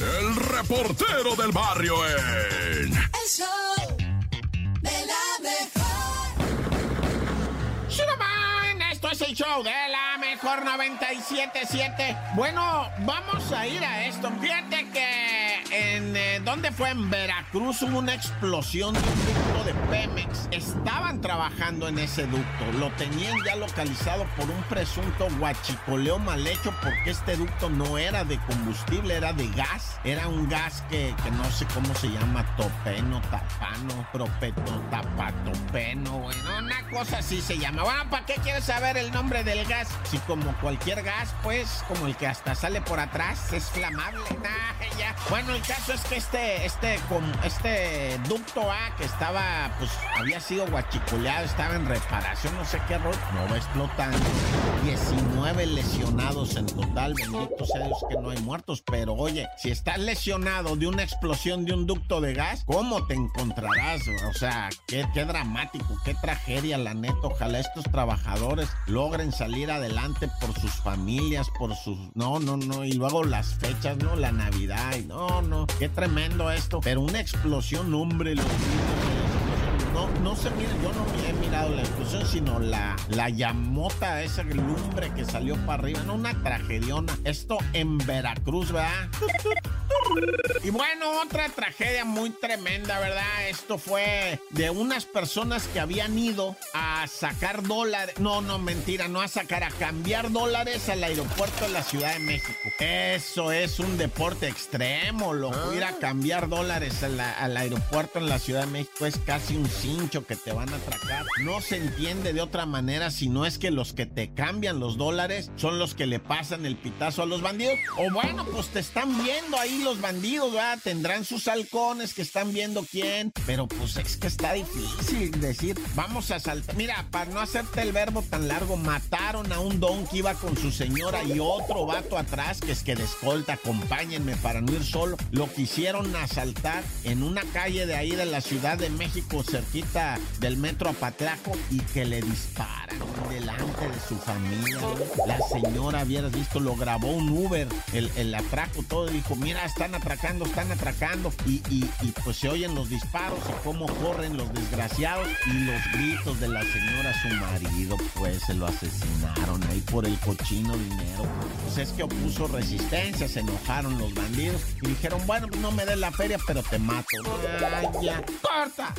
el reportero del barrio en... El show de la mejor. Esto es el show de la mejor 977. Bueno, vamos a ir a esto. Fíjate que en ¿dónde fue? En Veracruz hubo una explosión de un ducto de Pemex. Estaban trabajando en ese ducto. Lo tenían ya localizado por un presunto guachicoleo mal hecho porque este ducto no era de combustible, era de gas. Era un gas que, que no sé cómo se llama, topeno, tapano, propeto, tapatopeno, bueno, una cosa así se llama. Bueno, ¿para qué quieres saber el nombre del gas? Si como cualquier gas, pues, como el que hasta sale por atrás, es flamable. Bueno, el caso es que este, este, con este ducto A que estaba, pues, había sido guachicoleado, estaba en reparación, no sé qué error, no va explotando. 19 lesionados en total, bendito sea Dios que no hay muertos, pero oye, si estás lesionado de una explosión de un ducto de gas, ¿cómo te encontrarás? O sea, qué, qué dramático, qué tragedia, la neta. Ojalá estos trabajadores logren salir adelante por sus familias, por sus... No, no, no, y luego las fechas, ¿no? La Navidad, y no, no, qué tremendo esto. Pero una explosión, hombre, los la explosión. No, se mire, yo no he mirado la explosión, sino la, la llamota, esa lumbre que salió para arriba. No, una tragediona. Esto en Veracruz, ¿verdad? Y bueno, otra tragedia muy tremenda, ¿verdad? Esto fue de unas personas que habían ido a sacar dólares. No, no, mentira, no a sacar, a cambiar dólares al aeropuerto de la Ciudad de México. Eso es un deporte extremo, loco. Ir a cambiar dólares a la- al aeropuerto en la Ciudad de México es casi un cincho que te van a atracar. No se entiende de otra manera si no es que los que te cambian los dólares son los que le pasan el pitazo a los bandidos. O bueno, pues te están viendo ahí los bandidos, ¿verdad? Tendrán sus halcones que están viendo quién. Pero pues es que está difícil decir, vamos a saltar. Mira, para no hacerte el verbo tan largo, mataron a un don que iba con su señora y otro vato atrás que es que de escolta, acompáñenme para no ir solo. Lo quisieron asaltar en una calle de ahí de la Ciudad de México, cerquita del metro Apatlaco, y que le disparan delante de su familia. La señora, hubieras visto, lo grabó un Uber, el, el atraco, todo, dijo, mira, están atracando, están atracando. Y, y- pues se oyen los disparos y cómo corren los desgraciados y los gritos de la señora, su marido, pues se lo asesinaron ahí por el cochino dinero. Pues es que opuso resistencia, se enojaron los bandidos y dijeron, bueno, no me des la feria, pero te mato. Corta.